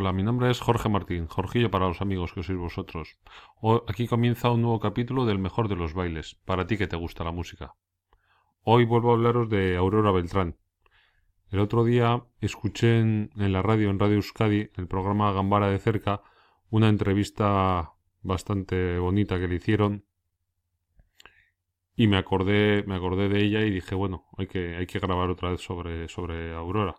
Hola, mi nombre es Jorge Martín, Jorgillo para los amigos que sois vosotros. aquí comienza un nuevo capítulo del mejor de los bailes, para ti que te gusta la música. Hoy vuelvo a hablaros de Aurora Beltrán. El otro día escuché en, la radio, en Radio Euskadi, el programa Gambara de cerca, una entrevista bastante bonita que le hicieron y me acordé, me acordé de ella y dije, bueno, hay que, hay que grabar otra vez sobre, sobre Aurora.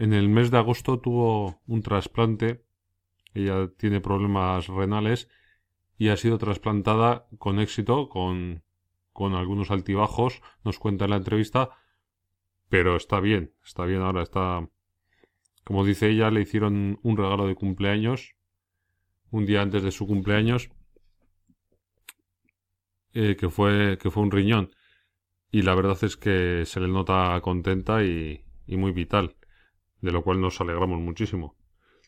En el mes de agosto tuvo un trasplante. Ella tiene problemas renales y ha sido trasplantada con éxito, con, con algunos altibajos, nos cuenta en la entrevista, pero está bien, está bien ahora, está... Como dice ella, le hicieron un regalo de cumpleaños, un día antes de su cumpleaños, eh, que, fue, que fue un riñón. Y la verdad es que se le nota contenta y, y muy vital de lo cual nos alegramos muchísimo.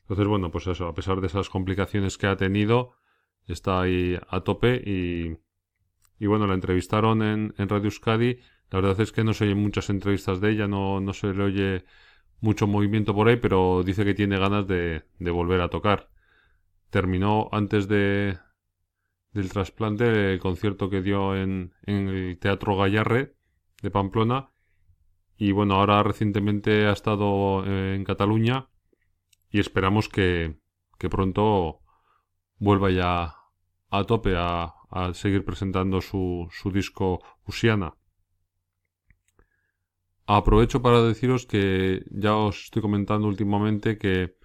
Entonces, bueno, pues eso, a pesar de esas complicaciones que ha tenido, está ahí a tope y, y bueno, la entrevistaron en, en Radio Euskadi. La verdad es que no se oyen muchas entrevistas de ella, no, no se le oye mucho movimiento por ahí, pero dice que tiene ganas de, de volver a tocar. Terminó antes de, del trasplante el concierto que dio en, en el Teatro Gallarre de Pamplona y bueno, ahora recientemente ha estado eh, en Cataluña y esperamos que, pronto vuelva ya a tope a, seguir presentando su, su disco Usiana. Aprovecho para deciros que ya os estoy comentando últimamente que,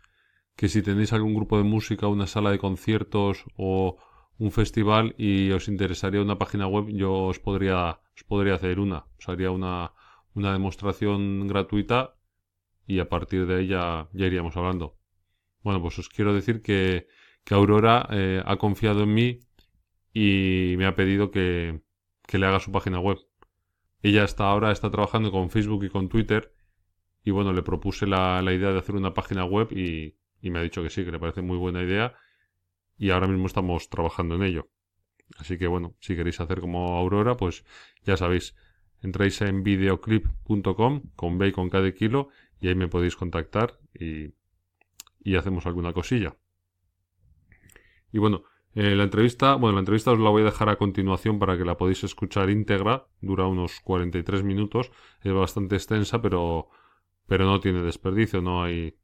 que si tenéis algún grupo de música, una sala de conciertos o un festival y os interesaría una página web, yo os podría, os podría hacer una. Os haría una, una demostración gratuita y a partir de ahí ya, iríamos hablando. Bueno, pues os quiero decir que, que Aurora eh, ha confiado en mí y me ha pedido que, que le haga su página web. Ella hasta ahora está trabajando con Facebook y con Twitter y bueno, le propuse la, la idea de hacer una página web y, y me ha dicho que sí, que le parece muy buena idea y ahora mismo estamos trabajando en ello. Así que bueno, si queréis hacer como Aurora, pues ya sabéis, entráis en videoclip.com con B y con cada kilo y ahí me podéis contactar y, y hacemos alguna cosilla. Y bueno, eh, la entrevista, bueno, la entrevista os la voy a dejar a continuación para que la podáis escuchar íntegra, dura unos 43 minutos, es bastante extensa, pero, pero no tiene desperdicio, no hay...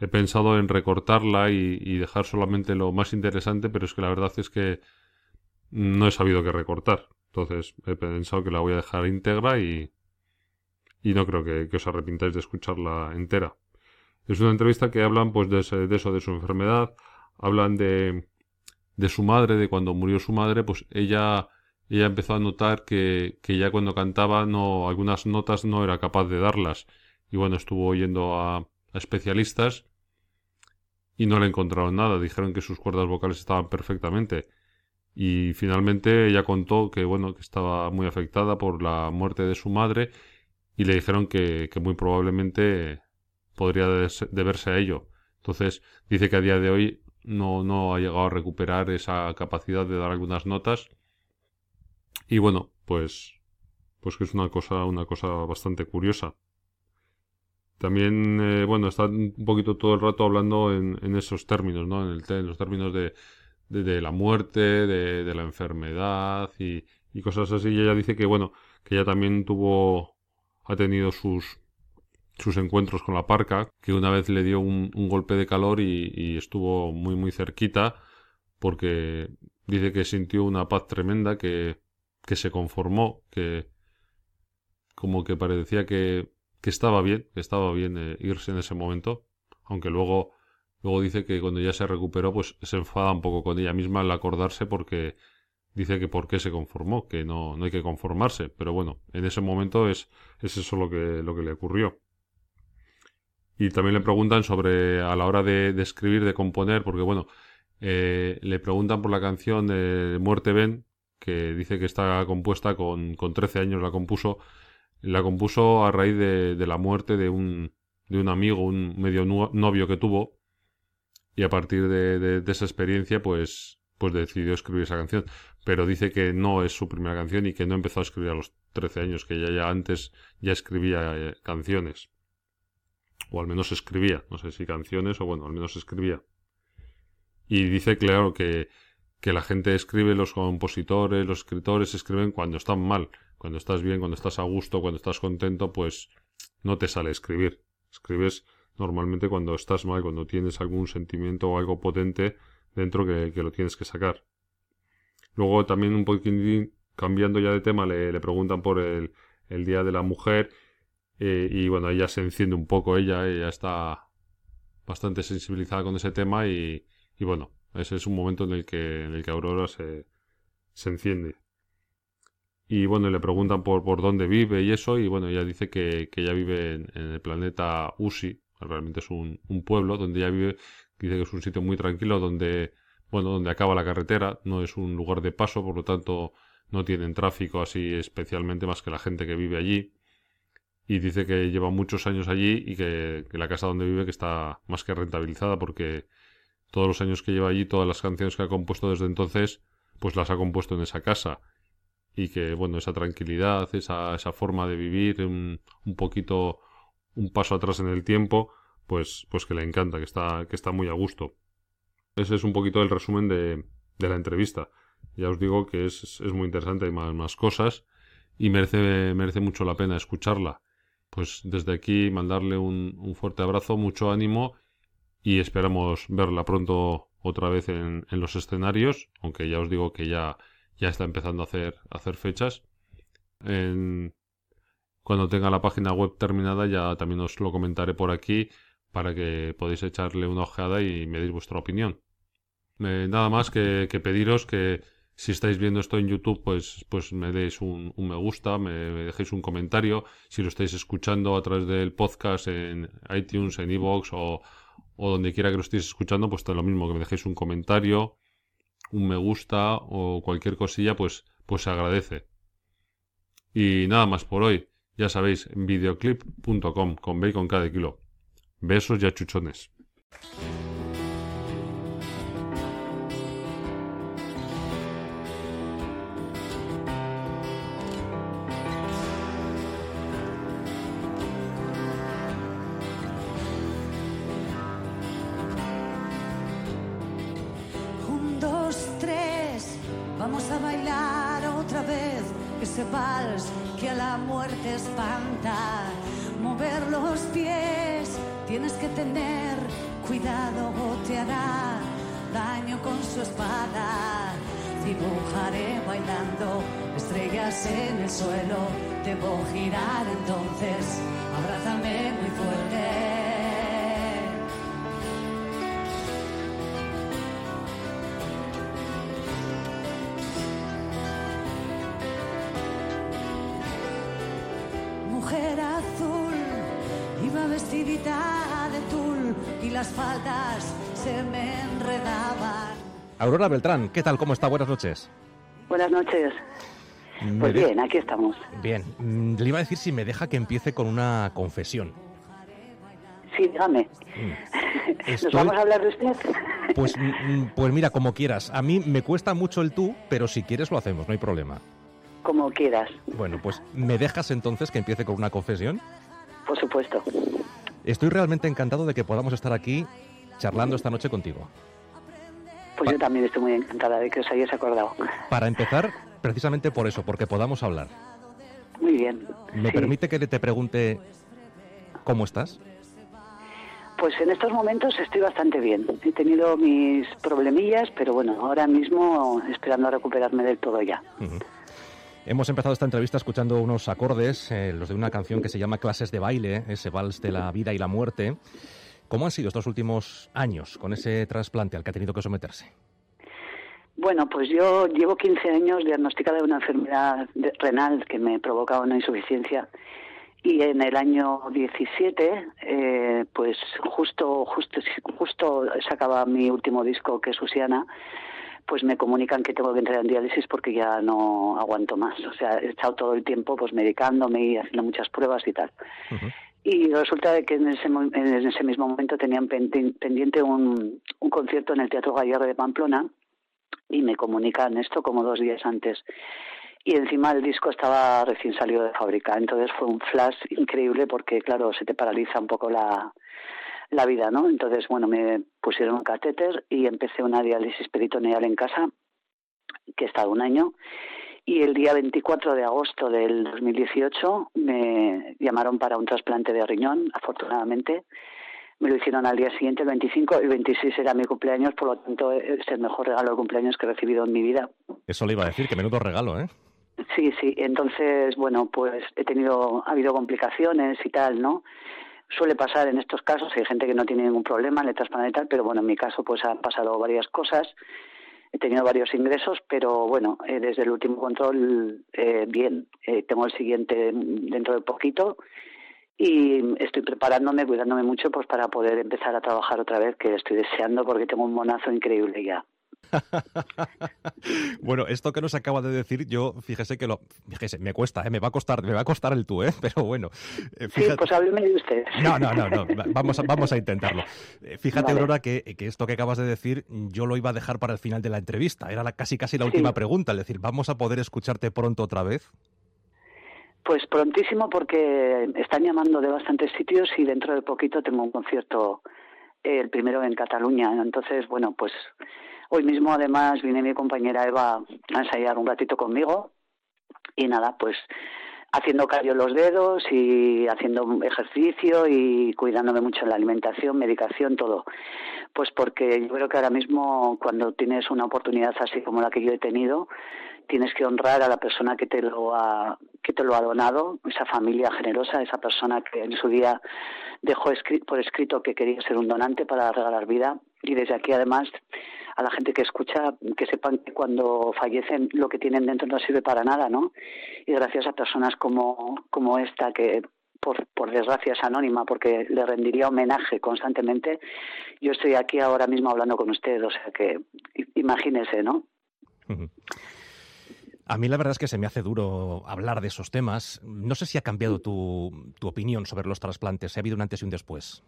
He pensado en recortarla y, y dejar solamente lo más interesante, pero es que la verdad es que no he sabido qué recortar. Entonces he pensado que la voy a dejar íntegra y, y no creo que, os arrepintáis de escucharla entera. Es una entrevista que hablan pues de, eso, de su enfermedad, hablan de, de su madre, de cuando murió su madre, pues ella, ella empezó a notar que, que ya cuando cantaba no, algunas notas no era capaz de darlas. Y bueno, estuvo oyendo a, a especialistas y no le encontraron nada. Dijeron que sus cuerdas vocales estaban perfectamente y finalmente ella contó que bueno que estaba muy afectada por la muerte de su madre y le dijeron que, que muy probablemente podría deberse a ello. Entonces dice que a día de hoy no, no ha llegado a recuperar esa capacidad de dar algunas notas y bueno pues pues que es una cosa una cosa bastante curiosa. También eh, bueno está un poquito todo el rato hablando en, en esos términos no en, el, en los términos de de, la muerte, de, la enfermedad y, cosas así. Y ella dice que, bueno, que ella también tuvo, ha tenido sus, sus encuentros con la parca, que una vez le dio un, golpe de calor y, estuvo muy, muy cerquita, porque dice que sintió una paz tremenda, que, que se conformó, que como que parecía que, que estaba bien, que estaba bien eh, irse en ese momento, aunque luego Luego dice que cuando ya se recuperó, pues se enfada un poco con ella misma al acordarse porque dice que por qué se conformó, que no, no hay que conformarse. Pero bueno, en ese momento es, es eso lo que, lo que le ocurrió. Y también le preguntan sobre a la hora de, escribir, de componer, porque bueno, eh, le preguntan por la canción de Muerte Ben, que dice que está compuesta con, con 13 años, la compuso. La compuso a raíz de, de la muerte de un, de un amigo, un medio novio que tuvo, y a partir de, esa experiencia pues, pues decidió escribir esa canción. Pero dice que no es su primera canción y que no empezó a escribir a los 13 años, que ya, ya antes ya escribía eh, canciones. o al menos escribía, no sé si canciones o bueno, al menos escribía. Y dice, claro, que, que la gente escribe, los compositores, los escritores escriben cuando están mal, cuando estás bien, cuando estás a gusto, cuando estás contento, pues no te sale escribir. Escribes normalmente cuando estás mal, cuando tienes algún sentimiento o algo potente dentro que, lo tienes que sacar. Luego también un poquitín cambiando ya de tema le, le preguntan por el, el, Día de la Mujer eh, y bueno, ella se enciende un poco, ella, ella está bastante sensibilizada con ese tema y, y bueno, ese es un momento en el que, en el que Aurora se, se enciende. Y bueno, le preguntan por, por dónde vive y eso, y bueno, ella dice que, que ella vive en, el planeta Usi, realmente es un, pueblo donde ella vive, dice que es un sitio muy tranquilo donde, bueno, donde acaba la carretera, no es un lugar de paso, por lo tanto no tienen tráfico así especialmente más que la gente que vive allí. Y dice que lleva muchos años allí y que, que la casa donde vive que está más que rentabilizada porque todos los años que lleva allí, todas las canciones que ha compuesto desde entonces, pues las ha compuesto en esa casa. Y que, bueno, esa tranquilidad, esa, esa forma de vivir, un, un poquito, un paso atrás en el tiempo, pues, pues que le encanta, que está, que está muy a gusto. Ese es un poquito el resumen de, de la entrevista. Ya os digo que es, es muy interesante, hay más, cosas y merece, merece mucho la pena escucharla. Pues desde aquí mandarle un, un fuerte abrazo, mucho ánimo y esperamos verla pronto otra vez en, en, los escenarios, aunque ya os digo que ya, ya está empezando a hacer, a hacer fechas. En, cuando tenga la página web terminada ya también os lo comentaré por aquí para que podáis echarle una ojeada y me deis vuestra opinión. Eh, nada más que, pediros que si estáis viendo esto en YouTube, pues, pues me deis un, me gusta, me, dejéis un comentario. Si lo estáis escuchando a través del podcast en iTunes, en iVoox o, o donde quiera que lo estéis escuchando, pues lo mismo, que me dejéis un comentario, un me gusta o cualquier cosilla, pues, pues se agradece. Y nada más por hoy. Ya sabéis, videoclip.com con bacon cada kilo. Besos y achuchones. Dibujaré bailando estrellas en el suelo, debo girar entonces, abrázame muy fuerte. de tul y las faldas se me enredaban. Aurora Beltrán, ¿qué tal? ¿Cómo está? Buenas noches. Buenas noches. Pues bien, aquí estamos. Bien, mm, le iba a decir si me deja que empiece con una confesión. Sí, dígame. Mm. ¿Nos vamos a hablar de usted? Pues, mm, pues mira, como quieras. A mí me cuesta mucho el tú, pero si quieres lo hacemos, no hay problema. Como quieras. Bueno, pues ¿me dejas entonces que empiece con una confesión? Por supuesto. Estoy realmente encantado de que podamos estar aquí charlando esta noche contigo. Pues yo también estoy muy encantada de que os hayáis acordado. Para empezar, precisamente por eso, porque podamos hablar. Muy bien. ¿Me permite que te pregunte cómo estás? Pues en estos momentos estoy bastante bien. He tenido mis problemillas, pero bueno, ahora mismo esperando a recuperarme del todo ya. Hemos empezado esta entrevista escuchando unos acordes, eh, los de una canción que se llama Clases de baile, ese vals de la vida y la muerte. ¿Cómo han sido estos últimos años con ese trasplante al que ha tenido que someterse? Bueno, pues yo llevo 15 años diagnosticada de una enfermedad renal que me provoca una insuficiencia y en el año 17, eh, pues justo, justo, justo sacaba mi último disco que es Usiana pues me comunican que tengo que entrar en diálisis porque ya no aguanto más. O sea, he estado todo el tiempo pues medicándome y haciendo muchas pruebas y tal. Y resulta de que en ese, en ese mismo momento tenían pendiente un, concierto en el Teatro Gallardo de Pamplona y me comunican esto como dos días antes. y encima el disco estaba recién salido de fábrica. Entonces fue un flash increíble porque, claro, se te paraliza un poco la, la vida, ¿no? Entonces, bueno, me pusieron un catéter y empecé una diálisis peritoneal en casa, que he estado un año. Y el día 24 de agosto del 2018 me llamaron para un trasplante de riñón, afortunadamente. Me lo hicieron al día siguiente, el 25, el 26 era mi cumpleaños, por lo tanto es el mejor regalo de cumpleaños que he recibido en mi vida. Eso le iba a decir, que menudo regalo, ¿eh? Sí, sí. Entonces, bueno, pues he tenido, ha habido complicaciones y tal, ¿no? Suele pasar en estos casos, hay gente que no tiene ningún problema, le trasparan y tal, pero bueno, en mi caso pues han pasado varias cosas. He tenido varios ingresos, pero bueno, eh, desde el último control, eh, bien. Eh, tengo el siguiente dentro de poquito y estoy preparándome, cuidándome mucho pues para poder empezar a trabajar otra vez, que estoy deseando porque tengo un monazo increíble ya. bueno, esto que nos acaba de decir, yo fíjese que lo, fíjese, me cuesta, ¿eh? me va a costar, me va a costar el tú, ¿eh? pero bueno. Eh, sí, pues hábleme de usted. No, no, no, no, vamos a, vamos a intentarlo. Eh, fíjate, Aurora, que, que, esto que acabas de decir, yo lo iba a dejar para el final de la entrevista. Era la, casi casi la última pregunta, es decir, ¿vamos a poder escucharte pronto otra vez? Pues prontísimo porque están llamando de bastantes sitios y dentro de poquito tengo un concierto, el primero en Cataluña. Entonces, bueno, pues Hoy mismo, además, viene mi compañera Eva a ensayar un ratito conmigo y nada, pues haciendo callo los dedos y haciendo ejercicio y cuidándome mucho en la alimentación, medicación, todo. Pues porque yo creo que ahora mismo cuando tienes una oportunidad así como la que yo he tenido, tienes que honrar a la persona que te lo ha que te lo ha donado, esa familia generosa, esa persona que en su día dejó por escrito que quería ser un donante para regalar vida y desde aquí además a la gente que escucha que sepan que cuando fallecen lo que tienen dentro no sirve para nada, ¿no? Y gracias a personas como, como esta que por, por desgracia es anónima porque le rendiría homenaje constantemente, yo estoy aquí ahora mismo hablando con usted, o sea que imagínese, ¿no? A mí la verdad es que se me hace duro hablar de esos temas. No sé si ha cambiado tu, tu opinión sobre los trasplantes. ¿Ha habido un antes y un después?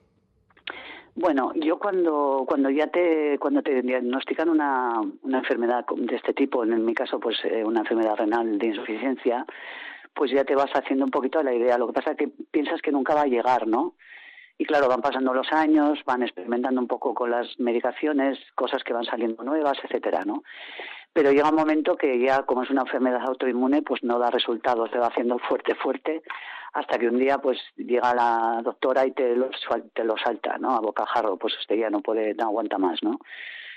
Bueno, yo cuando cuando ya te cuando te diagnostican una, una enfermedad de este tipo, en mi caso pues eh, una enfermedad renal de insuficiencia, pues ya te vas haciendo un poquito la idea. Lo que pasa es que piensas que nunca va a llegar, ¿no? Y claro, van pasando los años, van experimentando un poco con las medicaciones, cosas que van saliendo nuevas, etcétera, ¿no? Pero llega un momento que ya, como es una enfermedad autoinmune, pues no da resultados, se va haciendo fuerte, fuerte, hasta que un día pues llega la doctora y te lo, te lo salta, ¿no? A bocajarro, pues usted ya no puede, no aguanta más, ¿no?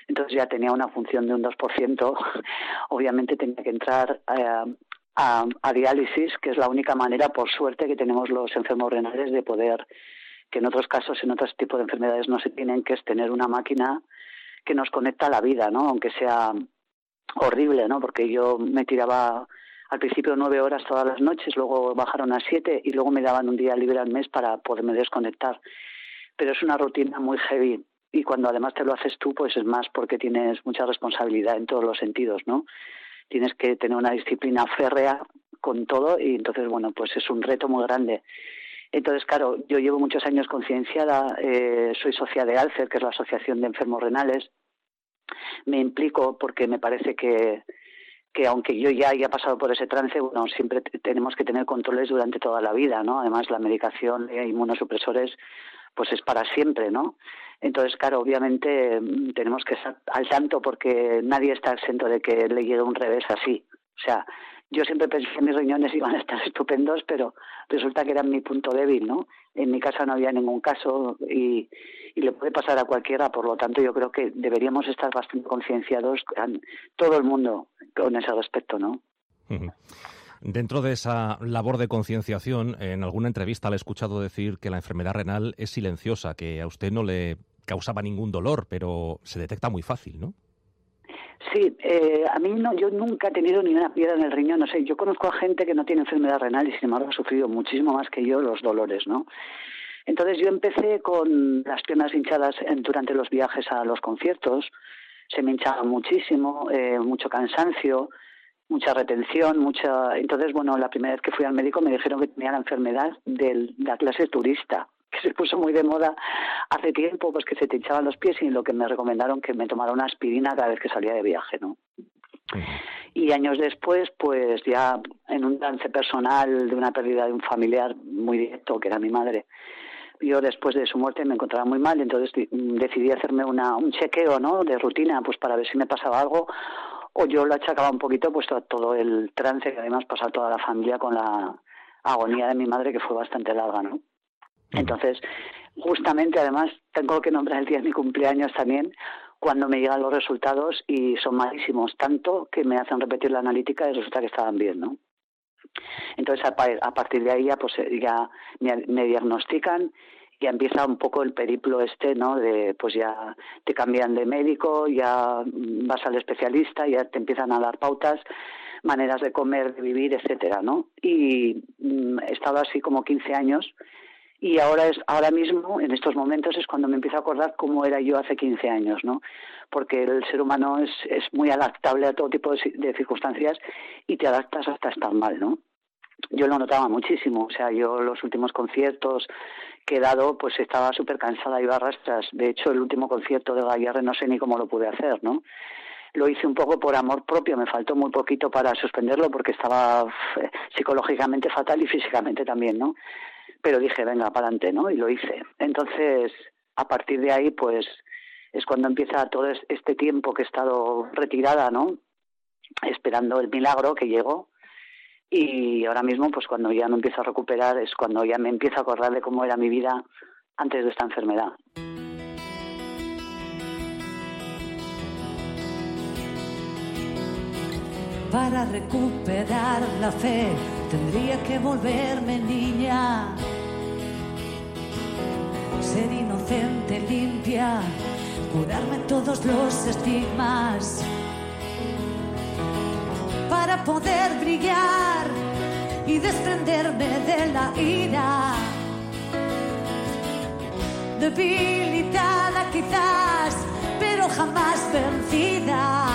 Entonces ya tenía una función de un 2%, obviamente tenía que entrar eh, a, a, diálisis, que es la única manera, por suerte, que tenemos los enfermos renales de poder, que en otros casos, en otros tipos de enfermedades no se tienen, que es tener una máquina que nos conecta a la vida, ¿no? Aunque sea horrible, ¿no? Porque yo me tiraba al principio nueve horas todas las noches, luego bajaron a siete y luego me daban un día libre al mes para poderme desconectar. Pero es una rutina muy heavy y cuando además te lo haces tú, pues es más porque tienes mucha responsabilidad en todos los sentidos, ¿no? Tienes que tener una disciplina férrea con todo y entonces, bueno, pues es un reto muy grande. Entonces, claro, yo llevo muchos años concienciada, eh, soy socia de ALCER, que es la Asociación de Enfermos Renales. Me implico porque me parece que, que aunque yo ya haya pasado por ese trance, bueno, siempre tenemos que tener controles durante toda la vida, ¿no? Además, la medicación de inmunosupresores, pues es para siempre, ¿no? Entonces, claro, obviamente mm, tenemos que estar al tanto porque nadie está exento de que le llegue un revés así. O sea, yo siempre pensé que mis riñones iban a estar estupendos, pero resulta que eran mi punto débil, ¿no? En mi casa no había ningún caso y, y le puede pasar a cualquiera, por lo tanto yo creo que deberíamos estar bastante concienciados, todo el mundo, con ese respecto, ¿no? Dentro de esa labor de concienciación, en alguna entrevista le he escuchado decir que la enfermedad renal es silenciosa, que a usted no le causaba ningún dolor, pero se detecta muy fácil, ¿no? Sí, eh, a mí no, yo nunca he tenido ni una piedra en el riñón, no sé, yo conozco a gente que no tiene enfermedad renal y sin embargo ha sufrido muchísimo más que yo los dolores, ¿no? Entonces yo empecé con las piernas hinchadas durante los viajes a los conciertos, se me hinchaba muchísimo, eh, mucho cansancio, mucha retención, mucha... Entonces, bueno, la primera vez que fui al médico me dijeron que tenía la enfermedad de la clase turista, que se puso muy de moda hace tiempo, pues que se te hinchaban los pies y lo que me recomendaron que me tomara una aspirina cada vez que salía de viaje, ¿no? Y años después, pues ya en un trance personal de una pérdida de un familiar muy directo, que era mi madre, yo después de su muerte me encontraba muy mal, entonces decidí hacerme una, un chequeo ¿no? de rutina pues para ver si me pasaba algo o yo lo achacaba un poquito pues a todo el trance que además pasaba toda la familia con la agonía de mi madre que fue bastante larga, ¿no? Entonces, justamente además tengo que nombrar el día de mi cumpleaños también cuando me llegan los resultados y son malísimos, tanto que me hacen repetir la analítica y resulta que estaban bien, ¿no? Entonces, a, partir de ahí ya, pues, ya me, diagnostican ya empieza un poco el periplo este, ¿no? De, pues ya te cambian de médico, ya vas al especialista, ya te empiezan a dar pautas, maneras de comer, de vivir, etcétera, ¿no? Y mm, he estado así como 15 años y ahora es ahora mismo en estos momentos es cuando me empiezo a acordar cómo era yo hace 15 años no porque el ser humano es, es muy adaptable a todo tipo de, circunstancias y te adaptas hasta estar mal no yo lo notaba muchísimo o sea yo los últimos conciertos que he dado pues estaba súper cansada iba a rastras. De hecho el último concierto de Gallarre no sé ni cómo lo pude hacer no lo hice un poco por amor propio, me faltó muy poquito para suspenderlo porque estaba psicológicamente fatal y físicamente también, ¿no? Pero dije, venga, para adelante, ¿no? Y lo hice. Entonces, a partir de ahí, pues, es cuando empieza todo este tiempo que he estado retirada, ¿no? Esperando el milagro que llegó. Y ahora mismo, pues cuando ya no empiezo a recuperar, es cuando ya me empiezo a acordar de cómo era mi vida antes de esta enfermedad. Para recuperar la fe tendría que volverme niña, ser inocente, limpia, curarme todos los estigmas. Para poder brillar y desprenderme de la ira. Debilitada quizás, pero jamás vencida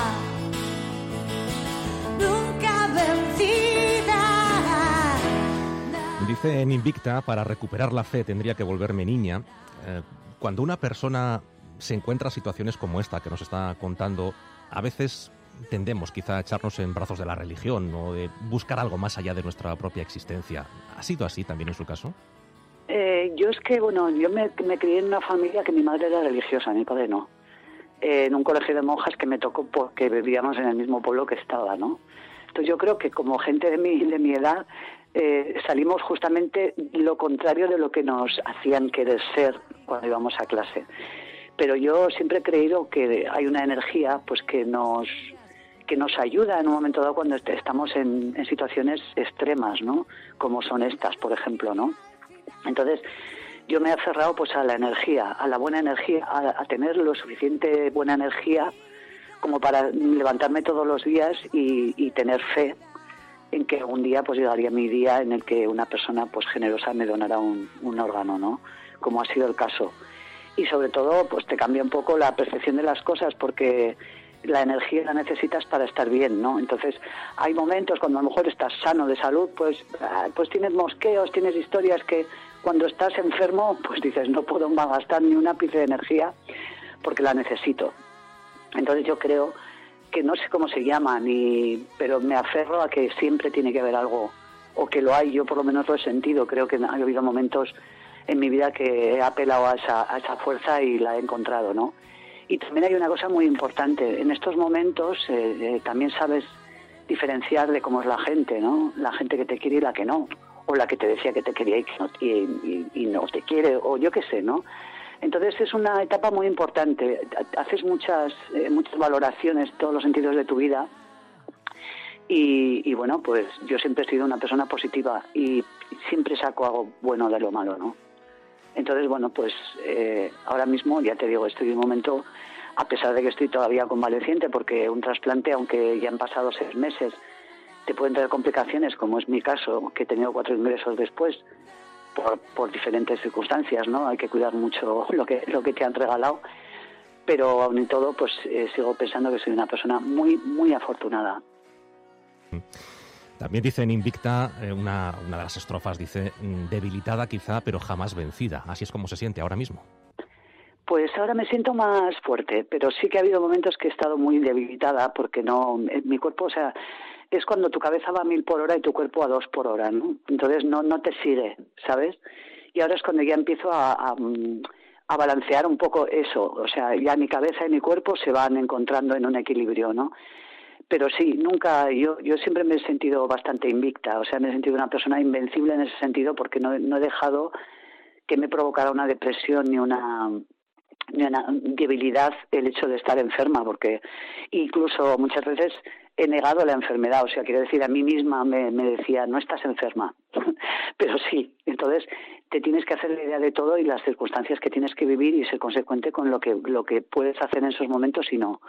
Dice en Invicta, para recuperar la fe tendría que volverme niña. Eh, cuando una persona se encuentra en situaciones como esta que nos está contando, a veces tendemos quizá a echarnos en brazos de la religión o de buscar algo más allá de nuestra propia existencia. ¿Ha sido así también en su caso? Eh, yo es que, bueno, yo me, me, crié en una familia que mi madre era religiosa, mi padre no. Eh, en un colegio de monjas que me tocó porque vivíamos en el mismo pueblo que estaba, ¿no? Entonces yo creo que como gente de mi, de mi edad eh, salimos justamente lo contrario de lo que nos hacían querer ser cuando íbamos a clase. Pero yo siempre he creído que hay una energía pues que nos que nos ayuda en un momento dado cuando estamos en, situaciones extremas, ¿no? Como son estas, por ejemplo, ¿no? Entonces, yo me he aferrado pues a la energía, a la buena energía, a, tener lo suficiente buena energía como para levantarme todos los días y, tener fe en que un día pues llegaría mi día en el que una persona pues generosa me donará un, un órgano, ¿no? Como ha sido el caso. Y sobre todo pues te cambia un poco la percepción de las cosas porque la energía la necesitas para estar bien, ¿no? Entonces, hay momentos cuando a lo mejor estás sano de salud, pues, ah, pues tienes mosqueos, tienes historias que cuando estás enfermo, pues dices, no puedo gastar ni un ápice de energía porque la necesito. Entonces yo creo que no sé cómo se llama, ni, pero me aferro a que siempre tiene que haber algo, o que lo hay, yo por lo menos lo he sentido, creo que ha habido momentos en mi vida que he apelado a esa, fuerza y la he encontrado, ¿no? Y también hay una cosa muy importante, en estos momentos eh, eh, también sabes diferenciar de cómo es la gente, ¿no? La gente que te quiere y la que no, o la que te decía que te quería y, no, y no te quiere, o yo qué sé, ¿no? Entonces es una etapa muy importante. Haces muchas, eh, muchas valoraciones todos los sentidos de tu vida. Y, bueno, pues yo siempre he sido una persona positiva y siempre saco algo bueno de lo malo, ¿no? Entonces, bueno, pues eh, ahora mismo, ya te digo, estoy en un momento, a pesar de que estoy todavía convaleciente, porque un trasplante, aunque ya han pasado seis meses, te pueden traer complicaciones, como es mi caso, que he tenido cuatro ingresos después, por, diferentes circunstancias, ¿no? Hay que cuidar mucho lo que, lo que te han regalado, pero aún y todo, pues eh, sigo pensando que soy una persona muy, muy afortunada. También dice en Invicta, eh, una, una de las estrofas dice, mm, debilitada quizá, pero jamás vencida. Así es como se siente ahora mismo. Pues ahora me siento más fuerte, pero sí que ha habido momentos que he estado muy debilitada porque no, eh, mi cuerpo, o sea, es cuando tu cabeza va a mil por hora y tu cuerpo a dos por hora, ¿no? Entonces no, no te sigue, ¿sabes? Y ahora es cuando ya empiezo a, a, a balancear un poco eso, o sea, ya mi cabeza y mi cuerpo se van encontrando en un equilibrio, ¿no? Pero sí, nunca, yo, yo siempre me he sentido bastante invicta, o sea, me he sentido una persona invencible en ese sentido porque no, no he dejado que me provocara una depresión ni una ni una debilidad el hecho de estar enferma, porque incluso muchas veces he negado la enfermedad, o sea, quiero decir, a mí misma me, me decía, no estás enferma, pero sí, entonces te tienes que hacer la idea de todo y las circunstancias que tienes que vivir y ser consecuente con lo que, lo que puedes hacer en esos momentos y no.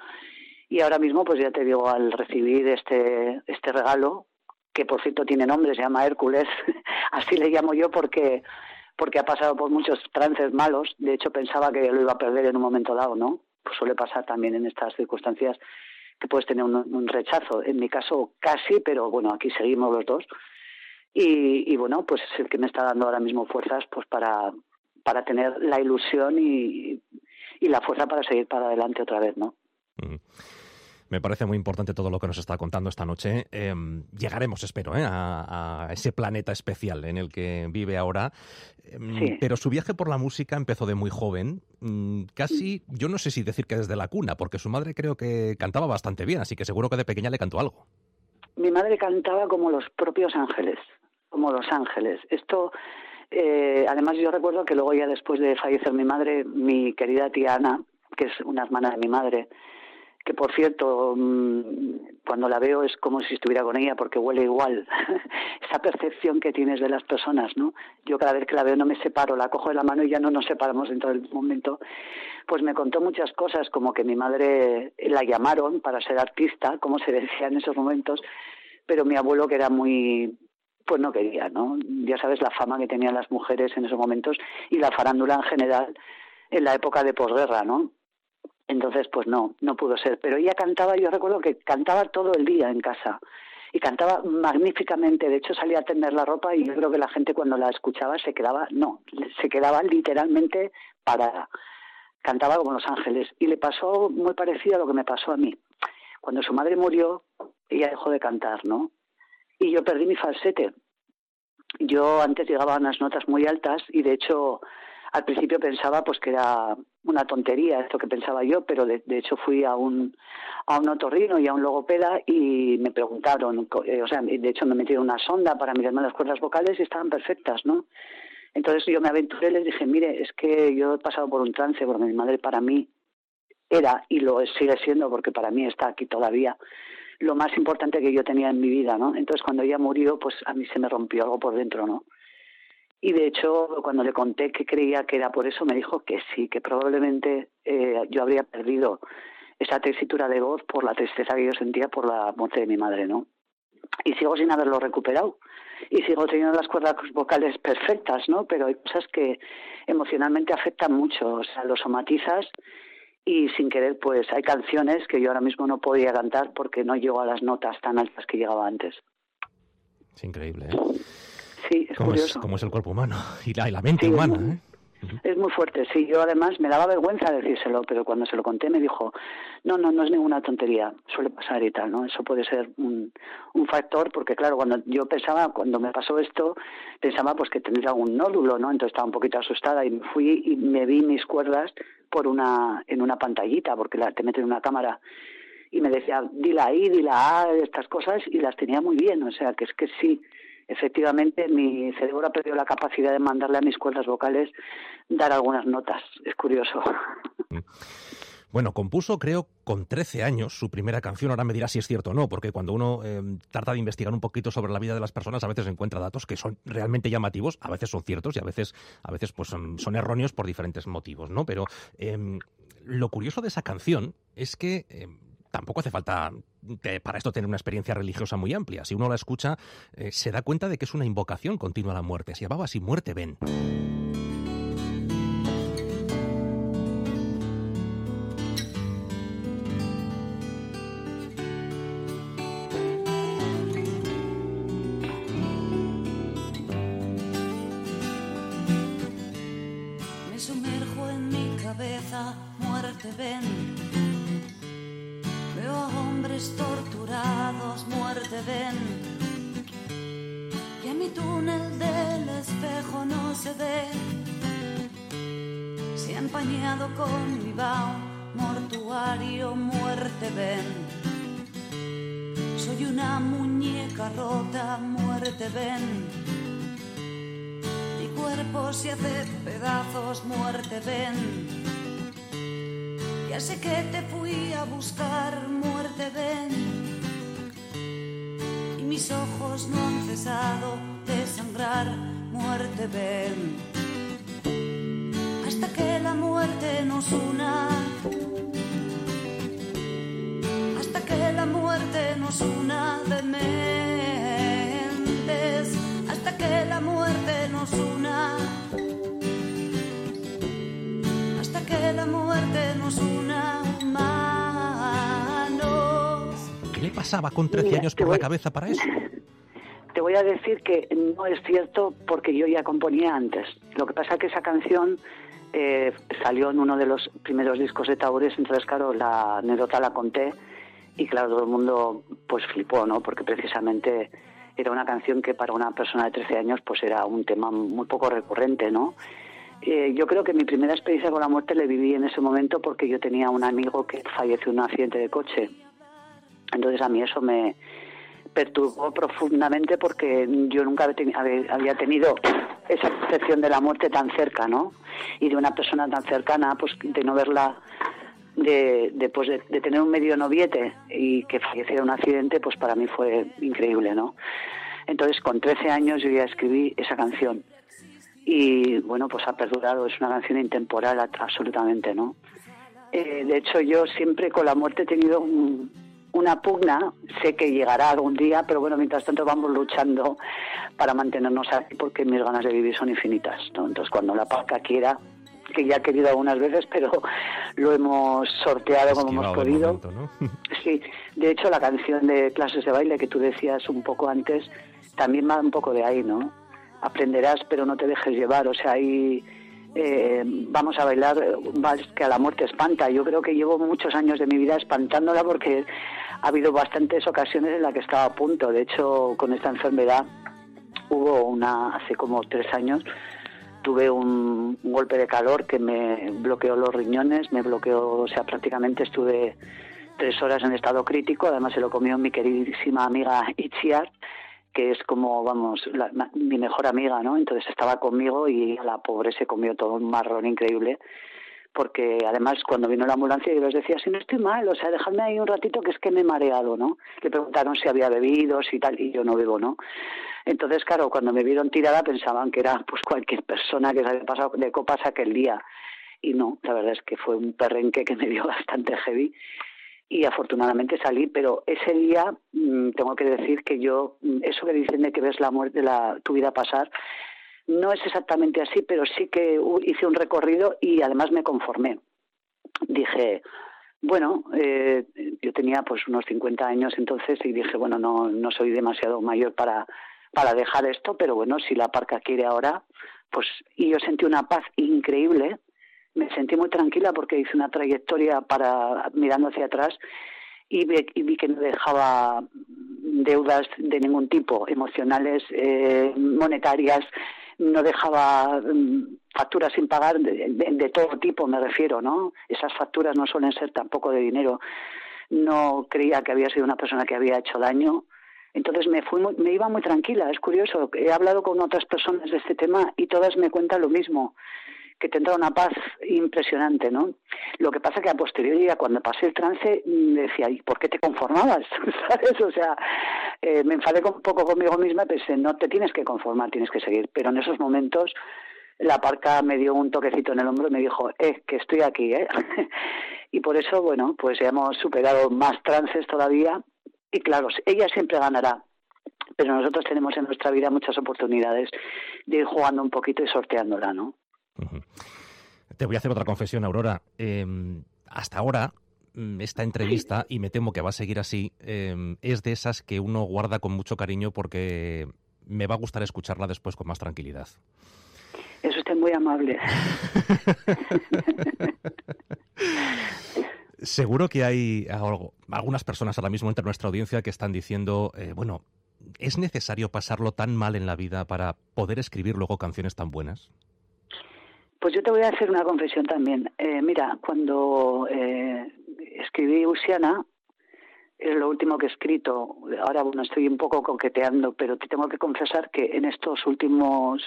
Y ahora mismo, pues ya te digo, al recibir este, este regalo, que por cierto tiene nombre, se llama Hércules, así le llamo yo porque porque ha pasado por muchos trances malos. De hecho, pensaba que lo iba a perder en un momento dado, ¿no? Pues suele pasar también en estas circunstancias que puedes tener un, rechazo. En mi caso, casi, pero bueno, aquí seguimos los dos. Y, y, bueno, pues es el que me está dando ahora mismo fuerzas pues para, para tener la ilusión y, y la fuerza para seguir para adelante otra vez, ¿no? Mm. Me parece muy importante todo lo que nos está contando esta noche. Em, llegaremos, espero, ¿eh? a, ese planeta especial en el que vive ahora. Em, pero su viaje por la música empezó de muy joven, mm, casi, yo no sé si decir que desde la cuna, porque su madre creo que cantaba bastante bien, así que seguro que de pequeña le cantó algo. Mi madre cantaba como los propios ángeles, como los ángeles. Esto, eh, además yo recuerdo que luego ya después de fallecer mi madre, mi querida tía Ana, que es una hermana de mi madre, que por cierto, mm, cuando la veo es como si estuviera con ella porque huele igual. Esa percepción que tienes de las personas, ¿no? Yo cada vez que la veo no me separo, la cojo de la mano y ya no nos separamos dentro del momento. Pues me contó muchas cosas, como que mi madre la llamaron para ser artista, como se decía en esos momentos, pero mi abuelo que era muy pues no quería, ¿no? Ya sabes la fama que tenían las mujeres en esos momentos y la farándula en general en la época de posguerra, ¿no? Entonces, pues no, no pudo ser. Pero ella cantaba, yo recuerdo que cantaba todo el día en casa y cantaba magníficamente. De hecho, salía a tender la ropa y yo creo que la gente cuando la escuchaba se quedaba, no, se quedaba literalmente parada. Cantaba como Los Ángeles. Y le pasó muy parecido a lo que me pasó a mí. Cuando su madre murió, ella dejó de cantar, ¿no? Y yo perdí mi falsete. Yo antes llegaba a unas notas muy altas y de hecho al principio pensaba pues que era una tontería esto que pensaba yo, pero de, hecho fui a un a un otorrino y a un logopeda y me preguntaron, eh, o sea, de hecho me metieron una sonda para mirarme las cuerdas vocales y estaban perfectas, ¿no? Entonces yo me aventuré y les dije, mire, es que yo he pasado por un trance, porque mi madre para mí era, y lo sigue siendo, porque para mí está aquí todavía, lo más importante que yo tenía en mi vida, ¿no? Entonces cuando ella murió, pues a mí se me rompió algo por dentro, ¿no? Y de hecho, cuando le conté que creía que era por eso, me dijo que sí, que probablemente eh, yo habría perdido esa tesitura de voz por la tristeza que yo sentía por la muerte de mi madre, ¿no? Y sigo sin haberlo recuperado. Y sigo teniendo las cuerdas vocales perfectas, ¿no? Pero hay cosas que emocionalmente afectan mucho, o sea, lo somatizas y sin querer, pues hay canciones que yo ahora mismo no podía cantar porque no llego a las notas tan altas que llegaba antes. Es increíble, ¿eh? Sí, es curioso. Es, como es el cuerpo humano y la, la mente humana, ¿eh? Es muy fuerte, sí. Yo además me daba vergüenza decírselo, pero cuando se lo conté me dijo, no, no, no es ninguna tontería, suele pasar y tal, ¿no? Eso puede ser un, un factor, porque claro, cuando yo pensaba, cuando me pasó esto, pensaba pues que tendría algún nódulo, ¿no? Entonces estaba un poquito asustada y me fui y me vi mis cuerdas por una, en una pantallita, porque la, te meten en una cámara y me decía, dila ahí, dila A, estas cosas, y las tenía muy bien, o sea, que es que sí, efectivamente mi cerebro ha perdido la capacidad de mandarle a mis cuerdas vocales dar algunas notas. Es curioso. Mm. Bueno, compuso, creo, con 13 años su primera canción. Ahora me dirá si es cierto o no, porque cuando uno eh, trata de investigar un poquito sobre la vida de las personas, a veces encuentra datos que son realmente llamativos, a veces son ciertos y a veces, a veces pues son, erróneos por diferentes motivos, ¿no? Pero em, lo curioso de esa canción es que em, tampoco hace falta para esto tener una experiencia religiosa muy amplia. Si uno la escucha, eh, se da cuenta de que es una invocación continua a la muerte. Se llamaba así, muerte ven. Ven. Hasta que la muerte nos una. Hasta que la muerte nos una de mentes. Hasta que la muerte nos una. Hasta que la muerte nos una manos. ¿Qué le pasaba con 13 Mira, años por la cabeza para eso? Voy a decir que no es cierto porque yo ya componía antes. Lo que pasa es que esa canción eh, salió en uno de los primeros discos de Taures, entonces claro, la anécdota la conté y claro, todo el mundo pues flipó, ¿no? Porque precisamente era una canción que para una persona de 13 años pues era un tema muy poco recurrente, ¿no? Eh, yo creo que mi primera experiencia con la muerte la viví en ese momento porque yo tenía un amigo que falleció en un accidente de coche. Entonces a mí eso me perturbó profundamente porque yo nunca había tenido esa percepción de la muerte tan cerca, ¿no? Y de una persona tan cercana, pues de no verla, de, de, pues, de, de tener un medio noviete y que falleciera un accidente, pues para mí fue increíble, ¿no? Entonces con 13 años yo ya escribí esa canción y bueno, pues ha perdurado, es una canción intemporal absolutamente, ¿no? Eh, de hecho, yo siempre con la muerte he tenido un- una pugna, sé que llegará algún día, pero bueno, mientras tanto vamos luchando para mantenernos aquí porque mis ganas de vivir son infinitas, ¿no? Entonces, cuando la parca quiera, que ya he querido algunas veces, pero lo hemos sorteado como hemos podido. momento, ¿no? Sí, de hecho la canción de clases de baile que tú decías un poco antes también va un poco de ahí, ¿no? Aprenderás pero no te dejes llevar, o sea, ahí eh, vamos a bailar eh, vals que a la muerte espanta. Yo creo que llevo muchos años de mi vida espantándola porque ha habido bastantes ocasiones en las que estaba a punto. De hecho, con esta enfermedad hubo una hace como tres años tuve un, golpe de calor que me bloqueó los riñones, me bloqueó, o sea, prácticamente estuve tres horas en estado crítico, además se lo comió mi queridísima amiga Itziar, que es como, vamos, la- mi mejor amiga, ¿no? Entonces estaba conmigo y la pobre se comió todo un marrón increíble, porque además cuando vino la ambulancia yo les decía, si no estoy mal, o sea, dejadme ahí un ratito que es que me he mareado, ¿no? Le preguntaron si había bebido, si tal, y yo no bebo, ¿no? Entonces, claro, cuando me vieron tirada pensaban que era pues cualquier persona que se había pasado de copas aquel día. Y no, la verdad es que fue un perrenque que me dio bastante heavy y afortunadamente salí, pero ese día mm, tengo que decir que yo, mm, eso que dicen de que ves la muerte, la, tu vida pasar, no es exactamente así, pero sí que hice un recorrido y además me conformé. Dije, bueno, eh, yo tenía pues unos 50 años entonces y dije, bueno, no, no soy demasiado mayor para, para dejar esto, pero bueno, si la parca quiere ahora, pues y yo sentí una paz increíble, me sentí muy tranquila porque hice una trayectoria para mirando hacia atrás y vi, y vi que no dejaba deudas de ningún tipo, emocionales, eh, monetarias, no dejaba mm, facturas sin pagar de, todo tipo, me refiero, ¿no? Esas facturas no suelen ser tampoco de dinero. No creía que había sido una persona que había hecho daño. Entonces me fui muy- me iba muy tranquila, es curioso. He hablado con otras personas de este tema y todas me cuentan lo mismo que tendrá una paz impresionante, ¿no? Lo que pasa que a posteriori, cuando pasé el trance, mm, decía, ¿y por qué te conformabas? ¿Sabes? O sea, eh, me enfadé un poco conmigo misma pensé, no te tienes que conformar, tienes que seguir. Pero en esos momentos la parca me dio un toquecito en el hombro y me dijo, eh, que estoy aquí, ¿eh? y por eso, bueno, pues ya hemos superado más trances todavía y claro, ella siempre ganará, pero nosotros tenemos en nuestra vida muchas oportunidades de ir jugando un poquito y sorteándola, ¿no? Te voy a hacer otra confesión, Aurora. Eh, hasta ahora, mm, esta entrevista, y me temo que va a seguir así, eh, es de esas que uno guarda con mucho cariño porque me va a gustar escucharla después con más tranquilidad. Es usted muy amable. Seguro que hay algunas personas ahora mismo entre nuestra audiencia que están diciendo, eh, bueno, ¿es necesario pasarlo tan mal en la vida para poder escribir luego canciones tan buenas? Pues yo te voy a hacer una confesión también. Eh, mira, cuando eh, escribí Usiana, es lo último que he escrito. Ahora, bueno, estoy un poco coqueteando, pero te tengo que confesar que en estos últimos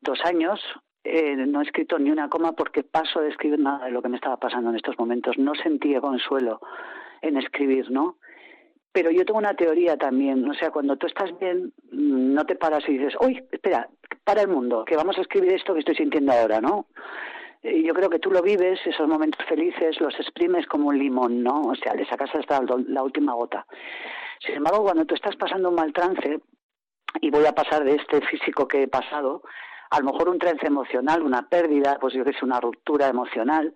dos años eh, no he escrito ni una coma porque paso de escribir nada de lo que me estaba pasando en estos momentos. No sentía consuelo en escribir, ¿no? Pero yo tengo una teoría también, o sea, cuando tú estás bien, mm, no te paras y dices, uy, espera, para el mundo, que vamos a escribir esto que estoy sintiendo ahora, ¿no? Yo creo que tú lo vives, esos momentos felices, los exprimes como un limón, ¿no? O sea, le sacas hasta la última gota. Sin embargo, cuando tú estás pasando un mal trance, y voy a pasar de este físico que he pasado, a lo mejor un trance emocional, una pérdida, pues yo que sé, una ruptura emocional,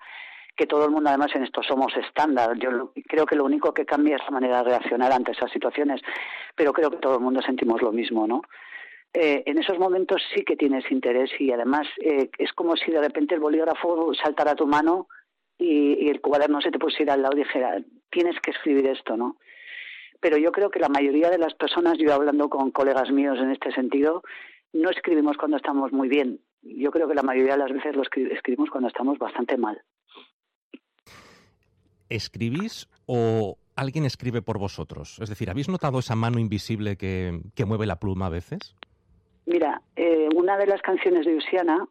que todo el mundo además en esto somos estándar. Yo creo que lo único que cambia es la manera de reaccionar ante esas situaciones, pero creo que todo el mundo sentimos lo mismo, ¿no? Eh, en esos momentos sí que tienes interés y además eh, es como si de repente el bolígrafo saltara a tu mano y, el cuaderno se te pusiera al lado y dijera, tienes que escribir esto, ¿no? Pero yo creo que la mayoría de las personas, yo hablando con colegas míos en este sentido, no escribimos cuando estamos muy bien. Yo creo que la mayoría de las veces lo escribimos cuando estamos bastante mal. ¿Escribís o alguien escribe por vosotros? Es decir, ¿habéis notado esa mano invisible que, mueve la pluma a veces? Mira, eh, una de las canciones de Usiana,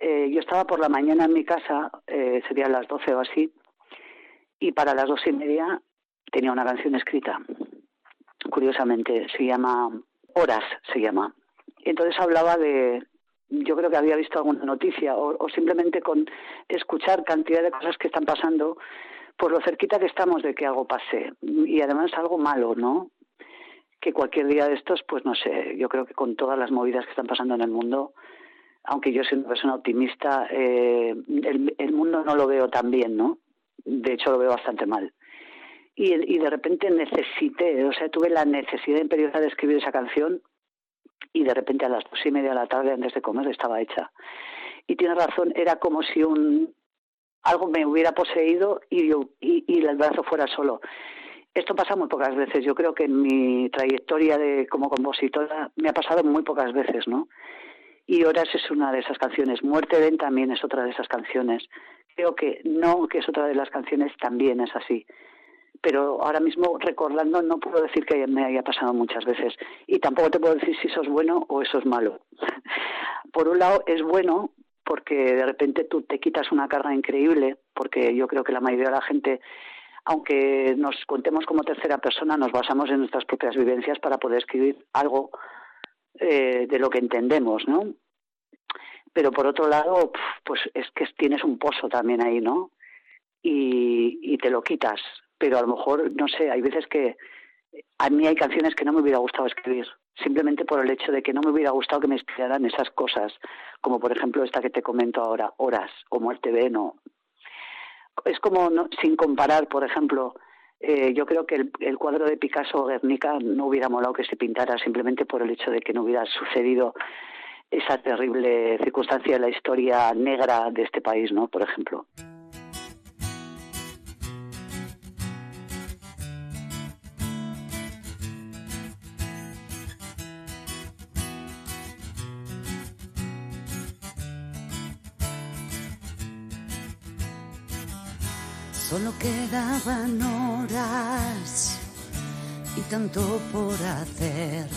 eh, yo estaba por la mañana en mi casa, eh, serían las doce o así, y para las dos y media tenía una canción escrita. Curiosamente, se llama Horas, se llama. Entonces hablaba de, yo creo que había visto alguna noticia, o, o simplemente con escuchar cantidad de cosas que están pasando, por lo cerquita que estamos de que algo pase. Y además algo malo, ¿no? Que cualquier día de estos, pues no sé, yo creo que con todas las movidas que están pasando en el mundo, aunque yo soy una persona optimista, eh, el, mundo no lo veo tan bien, ¿no? De hecho, lo veo bastante mal. Y, y de repente necesité, o sea, tuve la necesidad imperiosa de escribir esa canción y de repente a las dos y media de la tarde antes de comer estaba hecha. Y tiene razón, era como si un, algo me hubiera poseído y, y, el brazo fuera solo. Esto pasa muy pocas veces. Yo creo que en mi trayectoria de como compositora me ha pasado muy pocas veces, ¿no? Y Horas es una de esas canciones. Muerte Ven también es otra de esas canciones. Creo que no, que es otra de las canciones, también es así. Pero ahora mismo recordando no puedo decir que me haya pasado muchas veces. Y tampoco te puedo decir si eso es bueno o eso es malo. Por un lado es bueno porque de repente tú te quitas una carga increíble, porque yo creo que la mayoría de la gente, aunque nos contemos como tercera persona, nos basamos en nuestras propias vivencias para poder escribir algo eh, de lo que entendemos, ¿no? Pero por otro lado, pues es que tienes un pozo también ahí, ¿no? Y, y te lo quitas. Pero a lo mejor, no sé, hay veces que a mí hay canciones que no me hubiera gustado escribir simplemente por el hecho de que no me hubiera gustado que me inspiraran esas cosas, como por ejemplo esta que te comento ahora, Horas o Muerte Ven. Es como, sin comparar, por ejemplo, eh, yo creo que el, cuadro de Picasso Guernica no hubiera molado que se pintara simplemente por el hecho de que no hubiera sucedido esa terrible circunstancia de la historia negra de este país, ¿no? Por ejemplo. Solo quedaban horas y tanto por hacer.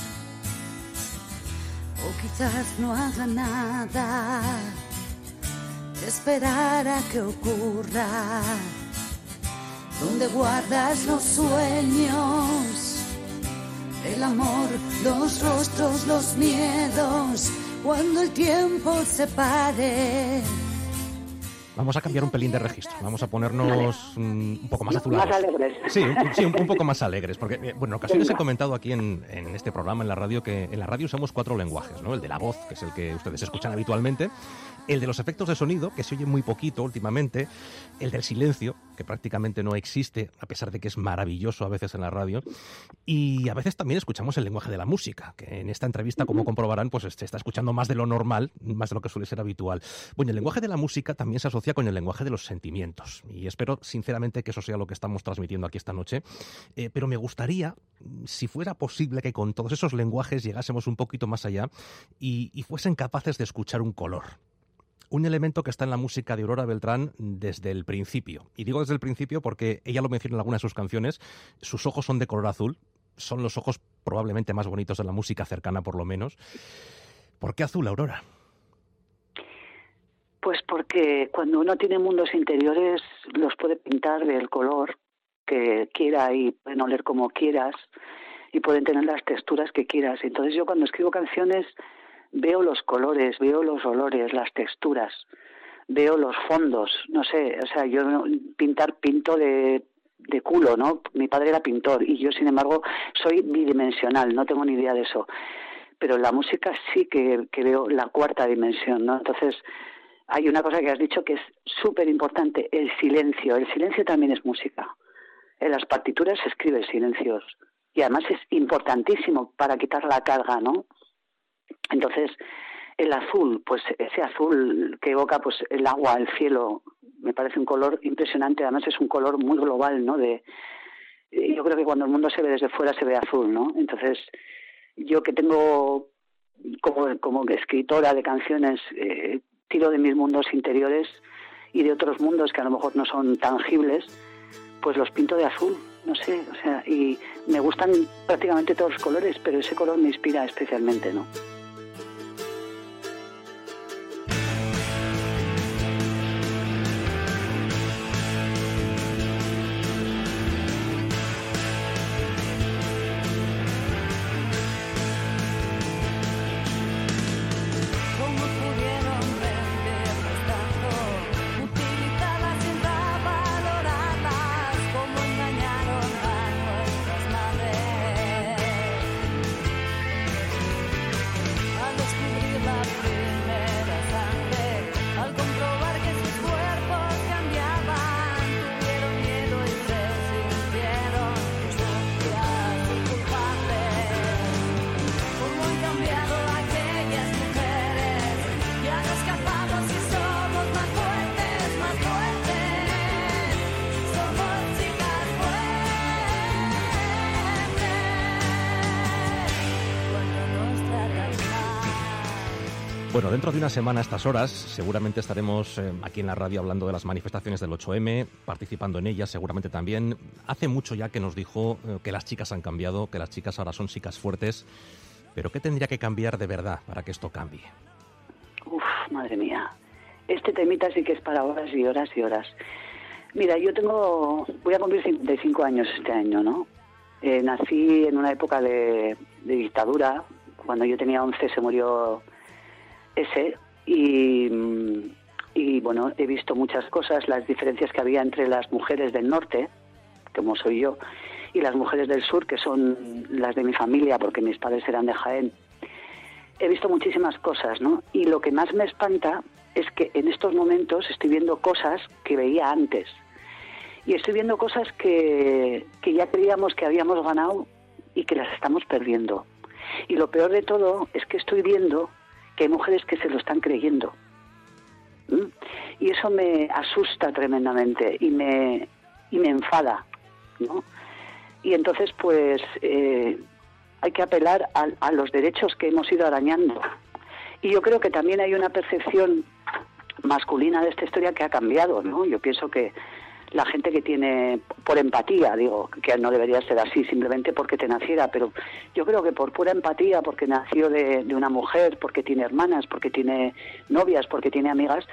O quizás no haga nada, esperar a que ocurra. Donde guardas los sueños, el amor, los rostros, los miedos, cuando el tiempo se pare Vamos a cambiar un pelín de registro. Vamos a ponernos un poco más azulados. Más alegres. Sí, un, poco más alegres. Porque, eh, bueno, en ocasiones he comentado aquí en, este programa, en la radio, que en la radio usamos cuatro lenguajes, ¿no? El de la voz, que es el que ustedes escuchan habitualmente. El de los efectos de sonido, que se oye muy poquito últimamente. El del silencio, que prácticamente no existe, a pesar de que es maravilloso a veces en la radio. Y a veces también escuchamos el lenguaje de la música, que en esta entrevista, como comprobarán, pues se está escuchando más de lo normal, más de lo que suele ser habitual. Bueno, el lenguaje de la música también se asocia con el lenguaje de los sentimientos. Y espero, sinceramente, que eso sea lo que estamos transmitiendo aquí esta noche. Eh, pero me gustaría, si fuera posible, que con todos esos lenguajes llegásemos un poquito más allá y, y fuesen capaces de escuchar un color un elemento que está en la música de Aurora Beltrán desde el principio. Y digo desde el principio porque ella lo menciona en algunas de sus canciones, sus ojos son de color azul, son los ojos probablemente más bonitos de la música cercana por lo menos. ¿Por qué azul, Aurora? Pues porque cuando uno tiene mundos interiores los puede pintar del color que quiera y pueden oler como quieras y pueden tener las texturas que quieras. Entonces yo cuando escribo canciones veo los colores, veo los olores, las texturas, veo los fondos, no sé, o sea, yo pintar pinto de, de culo, ¿no? Mi padre era pintor y yo, sin embargo, soy bidimensional, no tengo ni idea de eso. Pero la música sí que, que veo la cuarta dimensión, ¿no? Entonces, hay una cosa que has dicho que es súper importante, el silencio. El silencio también es música. En las partituras se escriben silencios y además es importantísimo para quitar la carga, ¿no? Entonces, el azul, pues ese azul que evoca pues el agua, el cielo, me parece un color impresionante, además es un color muy global, ¿no? De yo creo que cuando el mundo se ve desde fuera se ve azul, ¿no? Entonces, yo que tengo como, como escritora de canciones, eh, tiro de mis mundos interiores y de otros mundos que a lo mejor no son tangibles, pues los pinto de azul, no sé, o sea, y me gustan prácticamente todos los colores, pero ese color me inspira especialmente, ¿no? Dentro de una semana a estas horas seguramente estaremos eh, aquí en la radio hablando de las manifestaciones del 8M, participando en ellas seguramente también. Hace mucho ya que nos dijo eh, que las chicas han cambiado, que las chicas ahora son chicas fuertes, pero ¿qué tendría que cambiar de verdad para que esto cambie? Uf, madre mía. Este temita sí que es para horas y horas y horas. Mira, yo tengo, voy a cumplir 55 años este año, ¿no? Eh, nací en una época de, de dictadura. Cuando yo tenía 11 se murió ese y, y bueno, he visto muchas cosas, las diferencias que había entre las mujeres del norte, como soy yo, y las mujeres del sur, que son las de mi familia, porque mis padres eran de Jaén. He visto muchísimas cosas, ¿no? Y lo que más me espanta es que en estos momentos estoy viendo cosas que veía antes. Y estoy viendo cosas que, que ya creíamos que habíamos ganado y que las estamos perdiendo. Y lo peor de todo es que estoy viendo que hay mujeres que se lo están creyendo. ¿Mm? Y eso me asusta tremendamente y me, y me enfada. ¿no? Y entonces, pues, eh, hay que apelar a, a los derechos que hemos ido arañando. Y yo creo que también hay una percepción masculina de esta historia que ha cambiado, ¿no? Yo pienso que la gente que tiene por empatía, digo, que no debería ser así simplemente porque te naciera, pero yo creo que por pura empatía, porque nació de, una mujer, porque tiene hermanas, porque tiene novias, porque tiene amigas,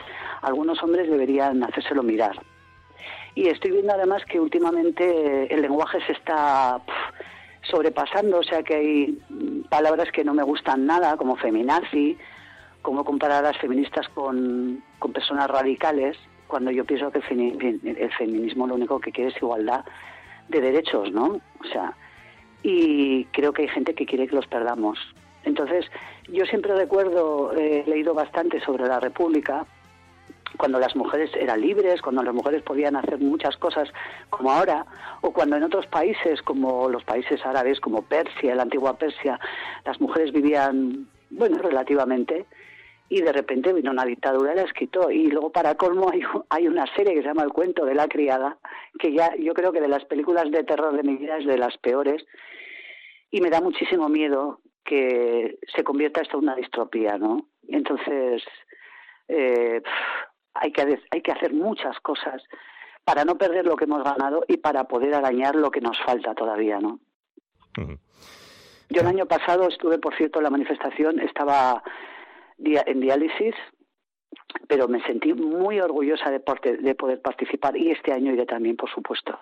algunos hombres deberían hacérselo mirar. Y estoy viendo además que últimamente el lenguaje se está sobrepasando, o sea que hay palabras que no me gustan nada, como feminazi, como comparar a las feministas con, con personas radicales, cuando yo pienso que el feminismo lo único que quiere es igualdad de derechos, ¿no? O sea, y creo que hay gente que quiere que los perdamos. Entonces, yo siempre recuerdo, he leído bastante sobre la República cuando las mujeres eran libres, cuando las mujeres podían hacer muchas cosas como ahora, o cuando en otros países como los países árabes, como Persia, la antigua Persia, las mujeres vivían, bueno, relativamente, y de repente vino una dictadura y la quitó. Y luego, para colmo, hay, hay una serie que se llama El cuento de la criada, que ya yo creo que de las películas de terror de mi vida es de las peores, y me da muchísimo miedo que se convierta esto en una distropía, ¿no? Entonces, eh, hay, que, hay que hacer muchas cosas para no perder lo que hemos ganado y para poder arañar lo que nos falta todavía, ¿no? Yo el año pasado estuve, por cierto, en la manifestación, estaba en diálisis, pero me sentí muy orgullosa de, de poder participar y este año iré también, por supuesto.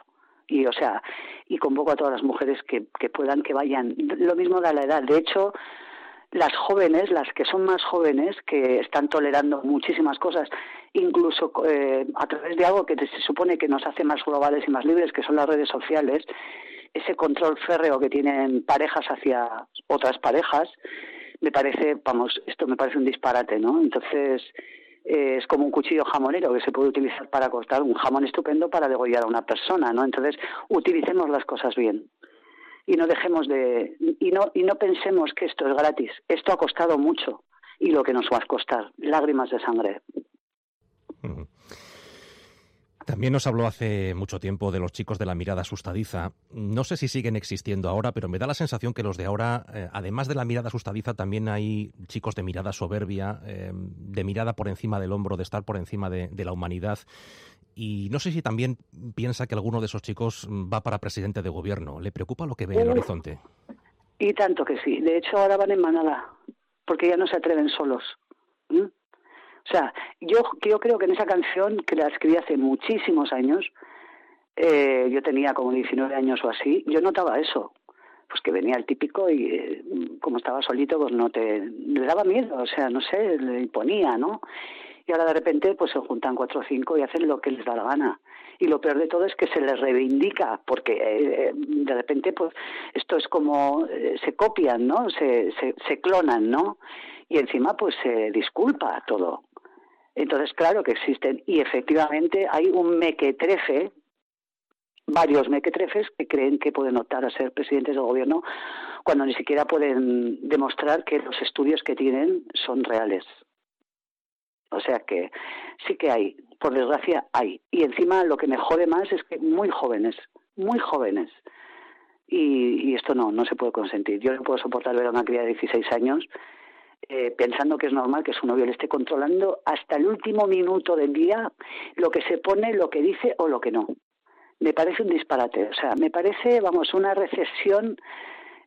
Y o sea y convoco a todas las mujeres que, que puedan que vayan. Lo mismo da la edad. De hecho las jóvenes, las que son más jóvenes, que están tolerando muchísimas cosas, incluso eh, a través de algo que se supone que nos hace más globales y más libres, que son las redes sociales, ese control férreo que tienen parejas hacia otras parejas, me parece, vamos, esto me parece un disparate, ¿no? Entonces, eh, es como un cuchillo jamonero que se puede utilizar para cortar un jamón estupendo para degollar a una persona, ¿no? Entonces, utilicemos las cosas bien y no dejemos de y no y no pensemos que esto es gratis. Esto ha costado mucho y lo que nos va a costar, lágrimas de sangre. También nos habló hace mucho tiempo de los chicos de la mirada asustadiza. No sé si siguen existiendo ahora, pero me da la sensación que los de ahora, eh, además de la mirada asustadiza, también hay chicos de mirada soberbia, eh, de mirada por encima del hombro, de estar por encima de, de la humanidad. Y no sé si también piensa que alguno de esos chicos va para presidente de gobierno. ¿Le preocupa lo que ve en el horizonte? Y tanto que sí. De hecho, ahora van en manada, porque ya no se atreven solos. O sea, yo, yo creo que en esa canción, que la escribí hace muchísimos años, eh, yo tenía como 19 años o así, yo notaba eso. Pues que venía el típico y eh, como estaba solito, pues no te... le daba miedo, o sea, no sé, le imponía, ¿no? y ahora de repente pues se juntan cuatro o cinco y hacen lo que les da la gana. Y lo peor de todo es que se les reivindica, porque eh, de repente pues esto es como eh, se copian, ¿no? Se, se clonan, ¿no? Y encima pues se disculpa todo. Entonces, claro que existen. Y efectivamente hay un mequetrefe, varios mequetrefes que creen que pueden optar a ser presidentes del gobierno cuando ni siquiera pueden demostrar que los estudios que tienen son reales. O sea que sí que hay, por desgracia hay. Y encima lo que me jode más es que muy jóvenes, muy jóvenes. Y, esto no, no se puede consentir. Yo no puedo soportar ver a una cría de 16 años eh, pensando que es normal que su novio le esté controlando hasta el último minuto del día lo que se pone, lo que dice o lo que no. Me parece un disparate. O sea, me parece, vamos, una recesión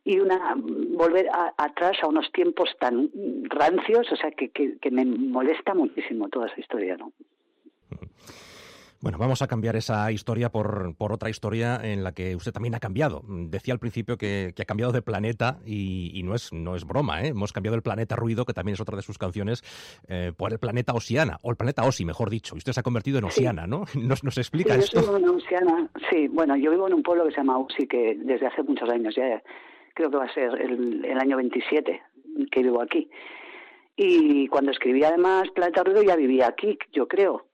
y una volver atrás a unos tiempos tan rancios, o sea, que, que, me molesta muchísimo toda esa historia, ¿no? Bueno, vamos a cambiar esa historia por, por, otra historia en la que usted también ha cambiado. Decía al principio que, ha cambiado de planeta y, no, es, no es broma, ¿eh? Hemos cambiado el planeta Ruido, que también es otra de sus canciones, eh, por el planeta Oceana, o el planeta Osi, mejor dicho. Y usted se ha convertido en Oceana, ¿no? ¿Nos, nos explica sí, esto? Yo vivo en Oceana, sí. Bueno, yo vivo en un pueblo que se llama Osi, que desde hace muchos años ya creo que va a ser el, el año 27 que vivo aquí. Y cuando escribí además Planeta Ruido ya vivía aquí, yo creo.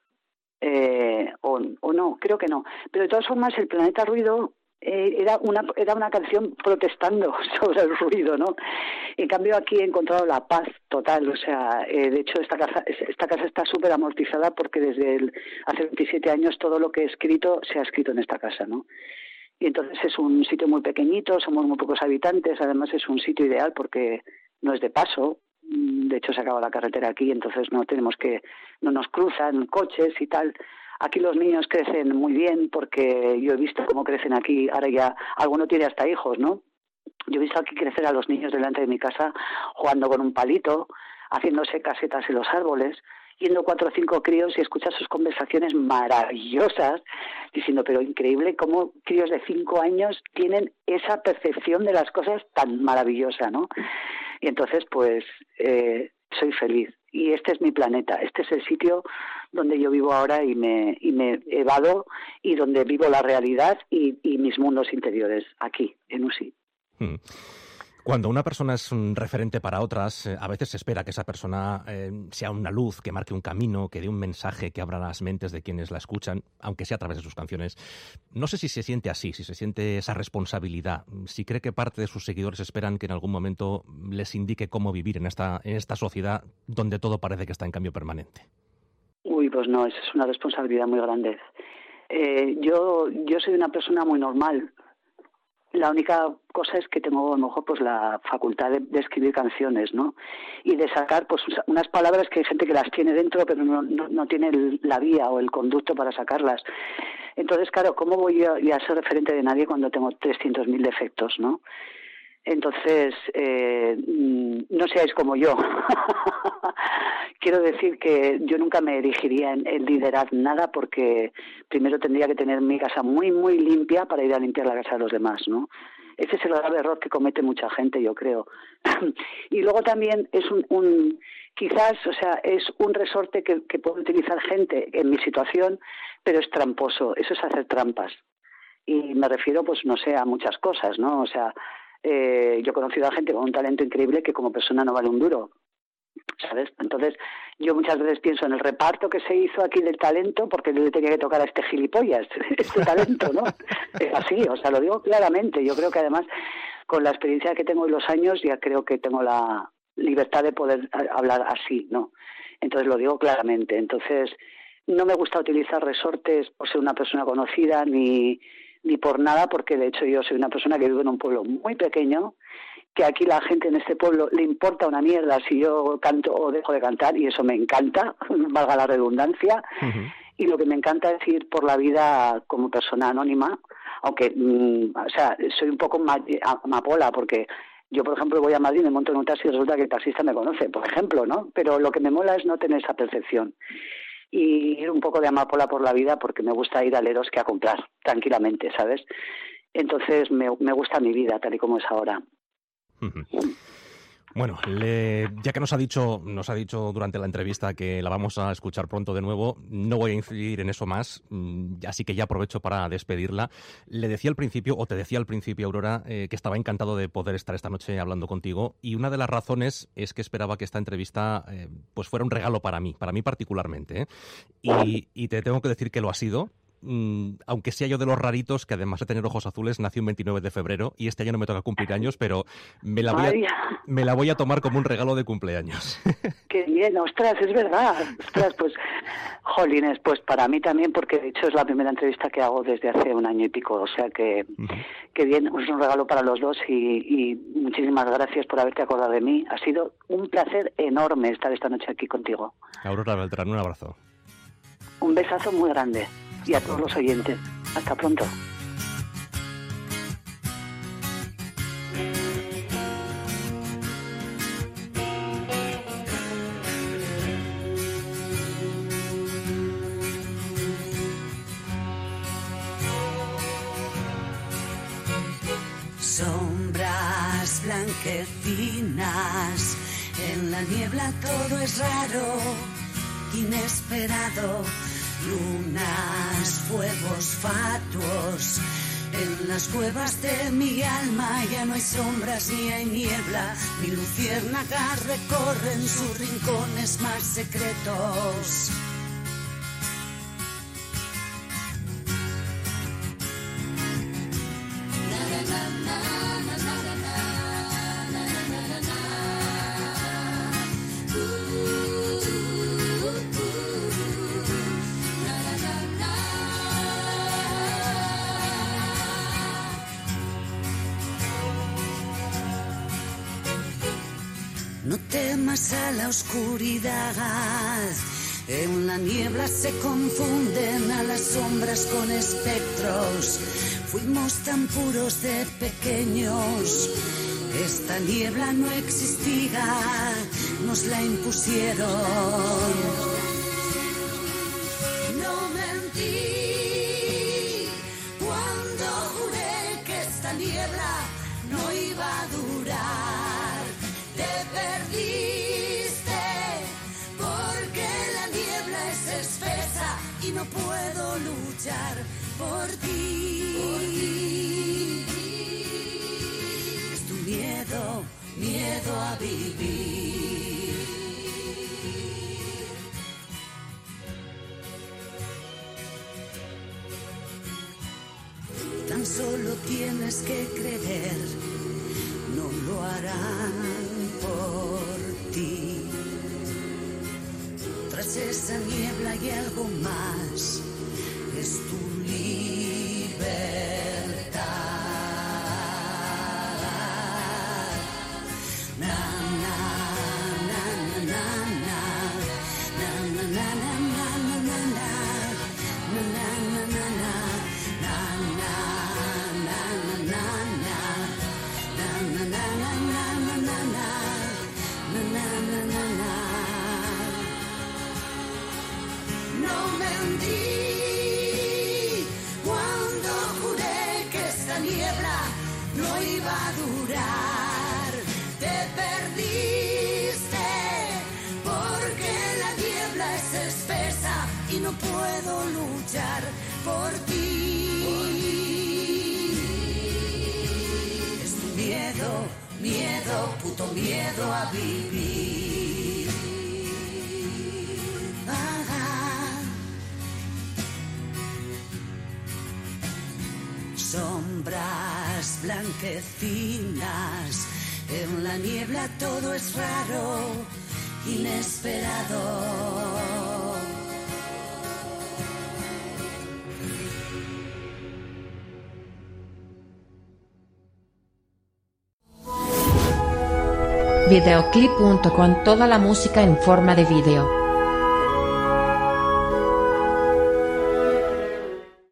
Eh, o, o, no, creo que no. Pero de todas formas, el Planeta Ruido eh, era, una, era una canción protestando sobre el ruido, ¿no? En cambio, aquí he encontrado la paz total. O sea, eh, de hecho, esta casa, esta casa está súper amortizada porque desde el, hace 27 años todo lo que he escrito se ha escrito en esta casa, ¿no? y entonces es un sitio muy pequeñito, somos muy pocos habitantes, además es un sitio ideal porque no es de paso, de hecho se acaba la carretera aquí, entonces no tenemos que, no nos cruzan coches y tal. Aquí los niños crecen muy bien porque yo he visto cómo crecen aquí, ahora ya alguno tiene hasta hijos, ¿no? Yo he visto aquí crecer a los niños delante de mi casa jugando con un palito, haciéndose casetas en los árboles, yendo cuatro o cinco críos y escuchar sus conversaciones maravillosas, diciendo, pero increíble cómo críos de cinco años tienen esa percepción de las cosas tan maravillosa, ¿no? Y entonces, pues, eh, soy feliz. Y este es mi planeta, este es el sitio donde yo vivo ahora y me, y me evado y donde vivo la realidad y, mis mundos interiores, aquí, en USI. Cuando una persona es un referente para otras, eh, a veces se espera que esa persona eh, sea una luz, que marque un camino, que dé un mensaje que abra las mentes de quienes la escuchan, aunque sea a través de sus canciones. No sé si se siente así, si se siente esa responsabilidad, si cree que parte de sus seguidores esperan que en algún momento les indique cómo vivir en esta, en esta sociedad donde todo parece que está en cambio permanente. Uy, pues no, esa es una responsabilidad muy grande. Eh, yo, yo soy una persona muy normal, la única cosa es que tengo a lo mejor pues la facultad de, escribir canciones, ¿no? Y de sacar pues unas palabras que hay gente que las tiene dentro pero no, no, tiene la vía o el conducto para sacarlas. Entonces, claro, ¿cómo voy a, a ser referente de nadie cuando tengo 300.000 defectos, ¿no? Entonces, eh, mm, no seáis como yo. Quiero decir que yo nunca me erigiría en, liderar nada porque primero tendría que tener mi casa muy, muy limpia para ir a limpiar la casa de los demás, ¿no? Ese es el grave error que comete mucha gente, yo creo. y luego también es un, quizás, o sea, es un resorte que, que puede utilizar gente en mi situación, pero es tramposo. Eso es hacer trampas. Y me refiero, pues, no sé, a muchas cosas, ¿no? O sea, eh, yo he conocido a gente con un talento increíble que como persona no vale un duro. ¿Sabes? Entonces, yo muchas veces pienso en el reparto que se hizo aquí del talento, porque le tenía que tocar a este gilipollas, este talento, ¿no? Es así, o sea, lo digo claramente. Yo creo que además, con la experiencia que tengo en los años, ya creo que tengo la libertad de poder hablar así, ¿no? Entonces, lo digo claramente. Entonces, no me gusta utilizar resortes por ser una persona conocida, ni, ni por nada, porque de hecho yo soy una persona que vive en un pueblo muy pequeño, que aquí la gente en este pueblo le importa una mierda si yo canto o dejo de cantar, y eso me encanta, valga la redundancia, y lo que me encanta es ir por la vida como persona anónima, aunque, mm, o sea, soy un poco amapola, porque yo, por ejemplo, voy a Madrid, me monto en un taxi y resulta que el taxista me conoce, por ejemplo, ¿no? Pero lo que me mola es no tener esa percepción y ir un poco de amapola por la vida porque me gusta ir a leros que a comprar tranquilamente, ¿sabes? Entonces me, me gusta mi vida tal y como es ahora. Bueno, ya que nos ha dicho, nos ha dicho durante la entrevista que la vamos a escuchar pronto de nuevo, no voy a incidir en eso más, mm, así que ya aprovecho para despedirla. Le decía al principio, o te decía al principio, Aurora, eh, que estaba encantado de poder estar esta noche hablando contigo, y una de las razones es que esperaba que esta entrevista eh, pues fuera un regalo para mí, para mí particularmente. ¿eh? Y, y te tengo que decir que lo ha sido, Mm, aunque sea yo de los raritos, que además de tener ojos azules, nació un 29 de febrero y este año no me toca cumplir años, pero me la voy a, me la voy a tomar como un regalo de cumpleaños. Qué bien, ostras, es verdad. Ostras, pues, jolines, pues para mí también, porque de hecho es la primera entrevista que hago desde hace un año y pico, o sea que, que bien, es un regalo para los dos y, y muchísimas gracias por haberte acordado de mí. Ha sido un placer enorme estar esta noche aquí contigo. Aurora Beltrán, un abrazo. Un besazo muy grande y a todos los oyentes. Hasta pronto. Sombras blanquecinas, en la niebla todo es raro, inesperado lunas, fuegos fatuos. En las cuevas de mi alma ya no hay sombras ni hay niebla, mi luciérnagas recorren sus rincones más secretos. Temas a la oscuridad. En la niebla se confunden a las sombras con espectros. Fuimos tan puros de pequeños. Esta niebla no existía, nos la impusieron. por ti. Por. Es tu miedo, miedo a vivir. Tan solo tienes que creer, no lo harán por ti. Tras esa niebla y algo más. Es tu believe it. inesperado. Videoclip.com toda la música en forma de video.